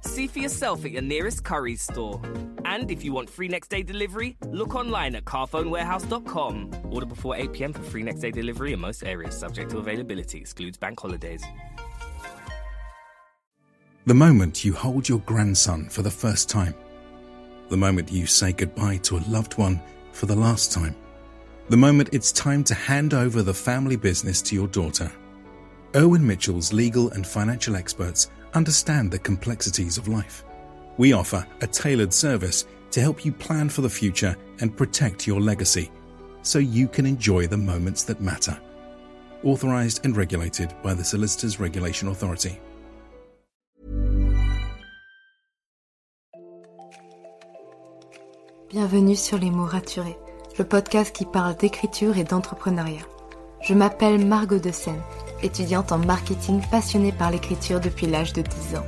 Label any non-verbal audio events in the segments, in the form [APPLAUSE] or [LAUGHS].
See for yourself at your nearest Curry's store. And if you want free next day delivery, look online at carphonewarehouse.com. Order before 8 pm for free next day delivery in most areas, subject to availability, excludes bank holidays. The moment you hold your grandson for the first time. The moment you say goodbye to a loved one for the last time. The moment it's time to hand over the family business to your daughter. Owen Mitchell's legal and financial experts understand the complexities of life. We offer a tailored service to help you plan for the future and protect your legacy so you can enjoy the moments that matter. Authorized and regulated by the Solicitors Regulation Authority. Bienvenue sur Les mots raturés, le podcast qui parle d'écriture et d'entrepreneuriat. Je m'appelle Margot de Seine, étudiante en marketing passionnée par l'écriture depuis l'âge de 10 ans.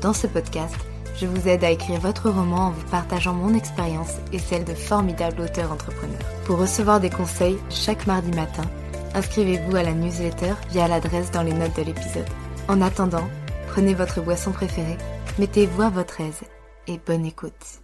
Dans ce podcast, je vous aide à écrire votre roman en vous partageant mon expérience et celle de formidables auteurs entrepreneurs. Pour recevoir des conseils chaque mardi matin, inscrivez-vous à la newsletter via l'adresse dans les notes de l'épisode. En attendant, prenez votre boisson préférée, mettez-vous à votre aise et bonne écoute.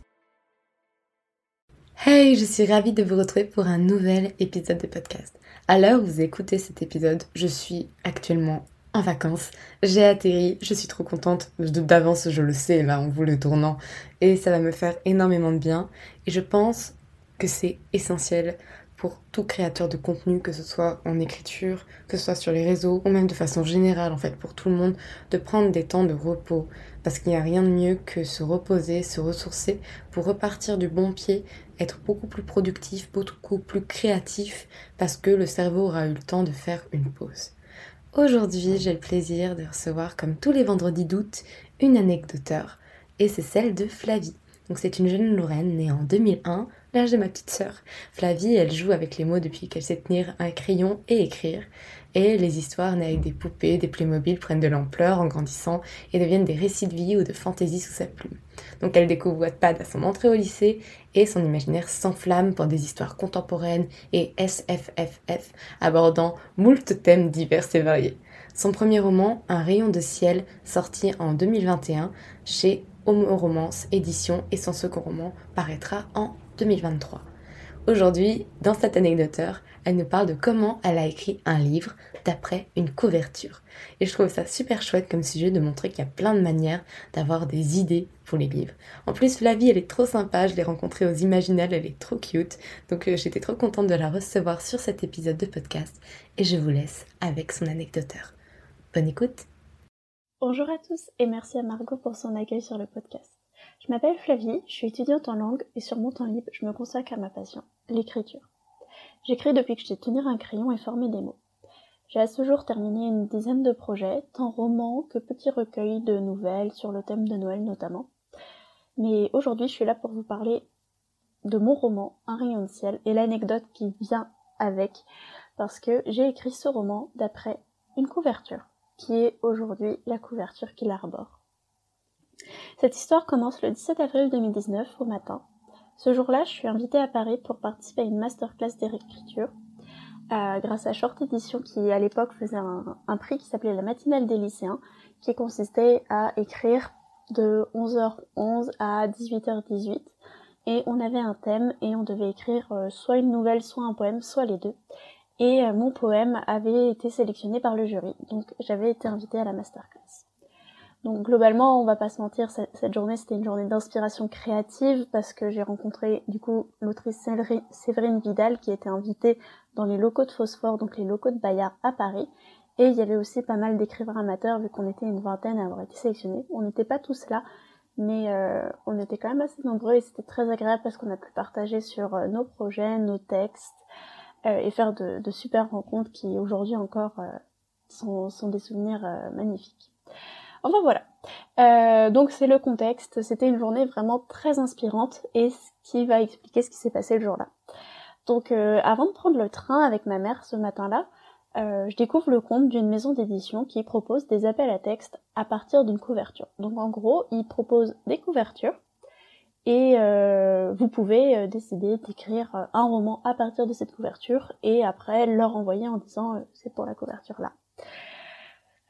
Hey, je suis ravie de vous retrouver pour un nouvel épisode de podcast. À l'heure où vous écoutez cet épisode, je suis actuellement en vacances. J'ai atterri, je suis trop contente. D'avance, je le sais, là, en vous le tournant. Et ça va me faire énormément de bien. Et je pense que c'est essentiel pour tout créateur de contenu, que ce soit en écriture, que ce soit sur les réseaux, ou même de façon générale, en fait, pour tout le monde, de prendre des temps de repos. Parce qu'il n'y a rien de mieux que se reposer, se ressourcer pour repartir du bon pied, être beaucoup plus productif, beaucoup plus créatif, parce que le cerveau aura eu le temps de faire une pause. Aujourd'hui, j'ai le plaisir de recevoir, comme tous les vendredis d'août, une anecdoteur, et c'est celle de Flavie. Donc c'est une jeune Lorraine née en 2001, l'âge de ma petite sœur. Flavie, elle joue avec les mots depuis qu'elle sait tenir un crayon et écrire. Et les histoires nées avec des poupées, des Playmobil prennent de l'ampleur en grandissant et deviennent des récits de vie ou de fantaisie sous sa plume. Donc elle découvre Wattpad à son entrée au lycée et son imaginaire s'enflamme pour des histoires contemporaines et SFFF abordant moult thèmes divers et variés. Son premier roman, Un rayon de ciel, sorti en 2021 chez Homo Romance Édition et son second roman paraîtra en 2023. Aujourd'hui, dans cette anecdoteur, elle nous parle de comment elle a écrit un livre d'après une couverture. Et je trouve ça super chouette comme sujet de montrer qu'il y a plein de manières d'avoir des idées pour les livres. En plus, Flavie, elle est trop sympa, je l'ai rencontrée aux Imaginales, elle est trop cute. Donc euh, j'étais trop contente de la recevoir sur cet épisode de podcast. Et je vous laisse avec son anecdoteur. Bonne écoute Bonjour à tous et merci à Margot pour son accueil sur le podcast. Je m'appelle Flavie, je suis étudiante en langue et sur mon temps libre, je me consacre à ma passion, l'écriture. J'écris depuis que je sais tenir un crayon et former des mots. J'ai à ce jour terminé une dizaine de projets, tant romans que petits recueils de nouvelles sur le thème de Noël notamment. Mais aujourd'hui, je suis là pour vous parler de mon roman, Un rayon de ciel, et l'anecdote qui vient avec, parce que j'ai écrit ce roman d'après une couverture, qui est aujourd'hui la couverture qu'il arbore. Cette histoire commence le 17 avril 2019 au matin. Ce jour-là, je suis invitée à Paris pour participer à une masterclass d'écriture euh, grâce à Short Edition qui à l'époque faisait un, prix qui s'appelait la matinale des lycéens qui consistait à écrire de 11h11 à 18h18 et on avait un thème et on devait écrire euh, soit une nouvelle, soit un poème, soit les deux. Et euh, mon poème avait été sélectionné par le jury, donc j'avais été invitée à la masterclass. Donc globalement, on va pas se mentir, cette, journée c'était une journée d'inspiration créative parce que j'ai rencontré du coup l'autrice Séverine Vidal qui était invitée dans les locaux de Phosphore, donc les locaux de Bayard à Paris. Et il y avait aussi pas mal d'écrivains amateurs vu qu'on était une vingtaine à avoir été sélectionnés. On n'était pas tous là, mais euh, on était quand même assez nombreux et c'était très agréable parce qu'on a pu partager sur euh, nos projets, nos textes euh, et faire de, de, super rencontres qui aujourd'hui encore sont, sont, des souvenirs magnifiques. Enfin voilà. Euh, donc c'est le contexte. C'était une journée vraiment très inspirante et ce qui va expliquer ce qui s'est passé le jour-là. Donc euh, avant de prendre le train avec ma mère ce matin-là, euh, je découvre le compte d'une maison d'édition qui propose des appels à texte à partir d'une couverture. Donc en gros, ils proposent des couvertures et vous pouvez décider d'écrire un roman à partir de cette couverture et après leur envoyer en disant c'est pour la couverture là.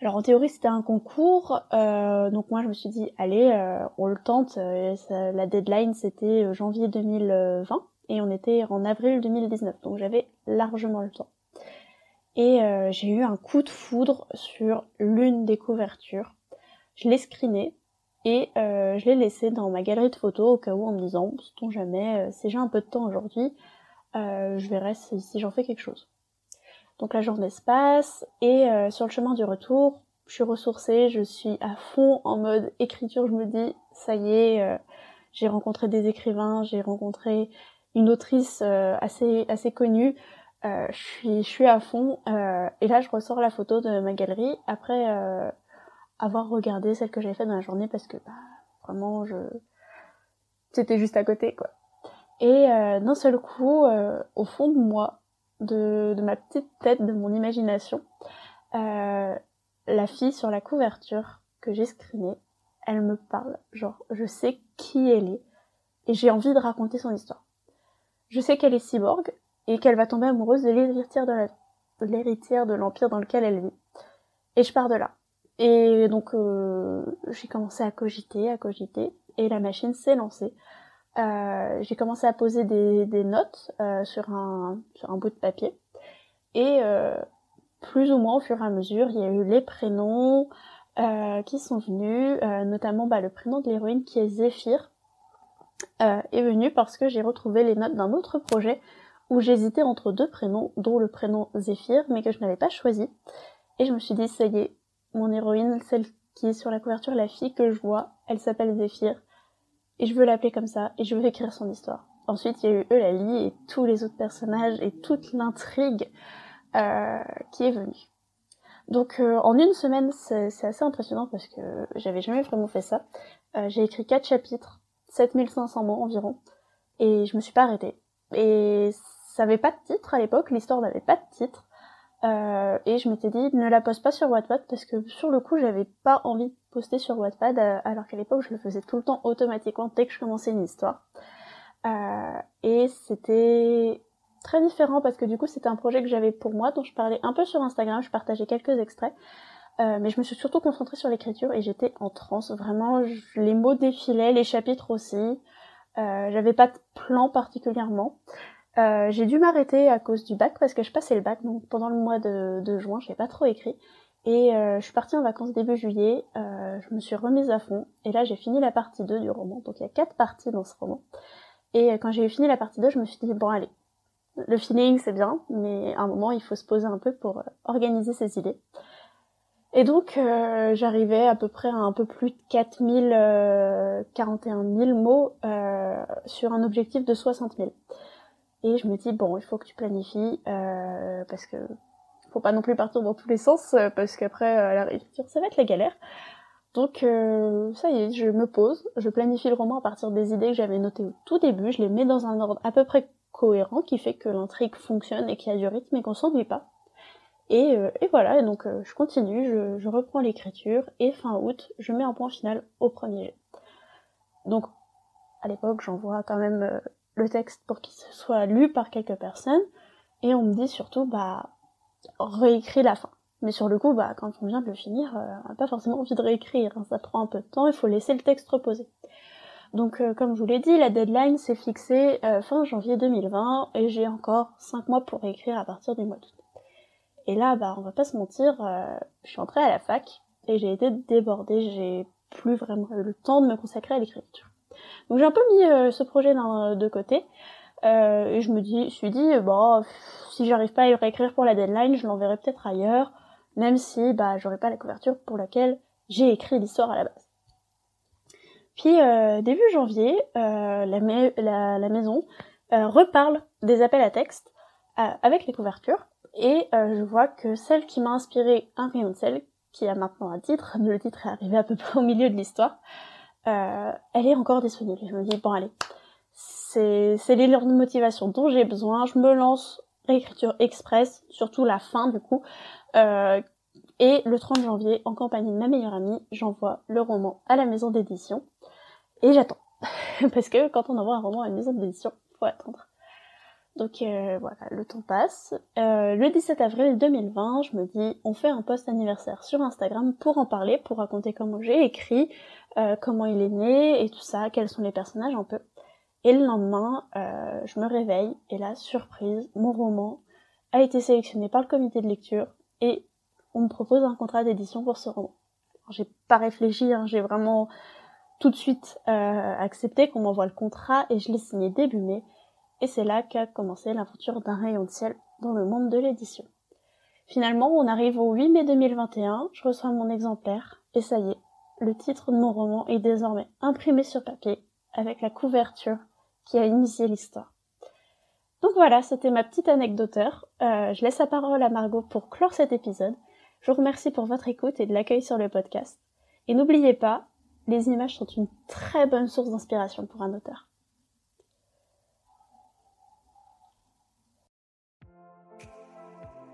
Alors en théorie c'était un concours, euh, donc moi je me suis dit allez euh, on le tente, euh, la deadline c'était janvier 2020 et on était en avril 2019 donc j'avais largement le temps. Et j'ai eu un coup de foudre sur l'une des couvertures. Je l'ai screené et je l'ai laissé dans ma galerie de photos au cas où en me disant, sait-on jamais, si j'ai un peu de temps aujourd'hui, je verrai si j'en fais quelque chose. Donc la journée se passe et euh, sur le chemin du retour, je suis ressourcée, je suis à fond en mode écriture, je me dis ça y est, euh, j'ai rencontré des écrivains, j'ai rencontré une autrice euh, assez assez connue, je suis je suis à fond et là je ressors la photo de ma galerie après avoir regardé celle que j'avais faite dans la journée parce que bah, vraiment je c'était juste à côté quoi. Et d'un seul coup, au fond de moi, de, ma petite tête, de mon imagination, euh, la fille sur la couverture que j'ai screenée, elle me parle. Genre, je sais qui elle est et j'ai envie de raconter son histoire. Je sais qu'elle est cyborg et qu'elle va tomber amoureuse de l'héritière de l'empire dans lequel elle vit. Et je pars de là. Et donc euh, j'ai commencé à cogiter, à cogiter, et la machine s'est lancée. Euh, j'ai commencé à poser des, des notes euh, sur, un, sur un bout de papier. Et euh, plus ou moins au fur et à mesure, il y a eu les prénoms euh, qui sont venus, euh, notamment bah, le prénom de l'héroïne qui est Zéphyr est venu parce que j'ai retrouvé les notes d'un autre projet où j'hésitais entre deux prénoms, dont le prénom Zéphyr, mais que je n'avais pas choisi. Et je me suis dit, ça y est, mon héroïne, celle qui est sur la couverture, la fille que je vois, elle s'appelle Zéphyr et je veux l'appeler comme ça, et je veux écrire son histoire. Ensuite, il y a eu Eulalie et tous les autres personnages et toute l'intrigue euh, qui est venue. Donc euh, en une semaine, c'est assez impressionnant parce que j'avais jamais vraiment fait ça. Euh, j'ai écrit quatre chapitres, 7500 mots environ, et je me suis pas arrêtée. Et ça avait pas de titre à l'époque, l'histoire n'avait pas de titre. Euh, et je m'étais dit ne la poste pas sur Wattpad parce que sur le coup j'avais pas envie de poster sur Wattpad euh, alors qu'à l'époque je le faisais tout le temps automatiquement dès que je commençais une histoire. Euh, et c'était très différent parce que du coup c'était un projet que j'avais pour moi dont je parlais un peu sur Instagram, je partageais quelques extraits. Euh, mais je me suis surtout concentrée sur l'écriture et j'étais en transe. Vraiment, les mots défilaient, les chapitres aussi. Euh, j'avais pas de plan particulièrement. Euh, j'ai dû m'arrêter à cause du bac parce que je passais le bac, donc pendant le mois de, juin, j'ai pas trop écrit. Et euh, je suis partie en vacances début juillet, euh, je me suis remise à fond, et là j'ai fini la partie 2 du roman, donc il y a quatre parties dans ce roman. Et quand j'ai fini la partie 2, je me suis dit, bon allez, le feeling c'est bien, mais à un moment il faut se poser un peu pour organiser ses idées. Et donc j'arrivais à peu près à un peu plus de 4000, 41 000 mots sur un objectif de 60 000. Et je me dis, bon, il faut que tu planifies, euh, parce que faut pas non plus partir dans tous les sens, euh, parce qu'après, euh, la réécriture, ça va être la galère. Donc, euh, ça y est, je me pose, je planifie le roman à partir des idées que j'avais notées au tout début, je les mets dans un ordre à peu près cohérent, qui fait que l'intrigue fonctionne et qu'il y a du rythme et qu'on s'ennuie pas. Et, et, voilà, et donc je continue, je, je reprends l'écriture, et fin août, je mets un point final au premier jet. Donc, à l'époque, j'envoie quand même le texte pour qu'il soit lu par quelques personnes et on me dit surtout bah réécris la fin. Mais sur le coup, bah quand on vient de le finir, euh, on n'a pas forcément envie de réécrire, hein. ça prend un peu de temps, il faut laisser le texte reposer. Donc euh, comme je vous l'ai dit, la deadline s'est fixée euh, fin janvier 2020 et j'ai encore 5 mois pour réécrire à partir du mois d'août. Et là, bah on va pas se mentir, je suis entrée à la fac et j'ai été débordée, j'ai plus vraiment eu le temps de me consacrer à l'écriture. Donc j'ai un peu mis euh, ce projet de côté, euh, et je me dis, suis dit, bon, si j'arrive pas à le réécrire pour la deadline, je l'enverrai peut-être ailleurs, même si bah j'aurai pas la couverture pour laquelle j'ai écrit l'histoire à la base. Puis euh, début janvier, euh, la, maison euh, reparle des appels à texte avec les couvertures et je vois que celle qui m'a inspiré un rayon de sel, qui a maintenant un titre, [LAUGHS] le titre est arrivé à peu près au milieu de l'histoire, elle est encore disponible. je me dis bon allez, c'est l'élan de motivation dont j'ai besoin, je me lance réécriture express, surtout la fin du coup, euh, et le 30 janvier, en compagnie de ma meilleure amie, j'envoie le roman à la maison d'édition. Et j'attends. [LAUGHS] Parce que quand on envoie un roman à une maison d'édition, faut attendre. Donc euh, voilà, le temps passe. Euh, le 17 avril 2020, je me dis, on fait un post anniversaire sur Instagram pour en parler, pour raconter comment j'ai écrit, euh, comment il est né et tout ça, quels sont les personnages un peu. Et le lendemain, je me réveille et là, surprise, mon roman a été sélectionné par le comité de lecture et on me propose un contrat d'édition pour ce roman. J'ai pas réfléchi, hein, j'ai vraiment tout de suite euh, accepté qu'on m'envoie le contrat et je l'ai signé début mai. Et c'est là qu'a commencé l'aventure d'un rayon de ciel dans le monde de l'édition. Finalement, on arrive au 8 mai 2021, je reçois mon exemplaire et ça y est, le titre de mon roman est désormais imprimé sur papier avec la couverture qui a initié l'histoire. Donc voilà, c'était ma petite anecdoteur. Euh, je laisse la parole à Margot pour clore cet épisode. Je vous remercie pour votre écoute et de l'accueil sur le podcast. Et n'oubliez pas, les images sont une très bonne source d'inspiration pour un auteur.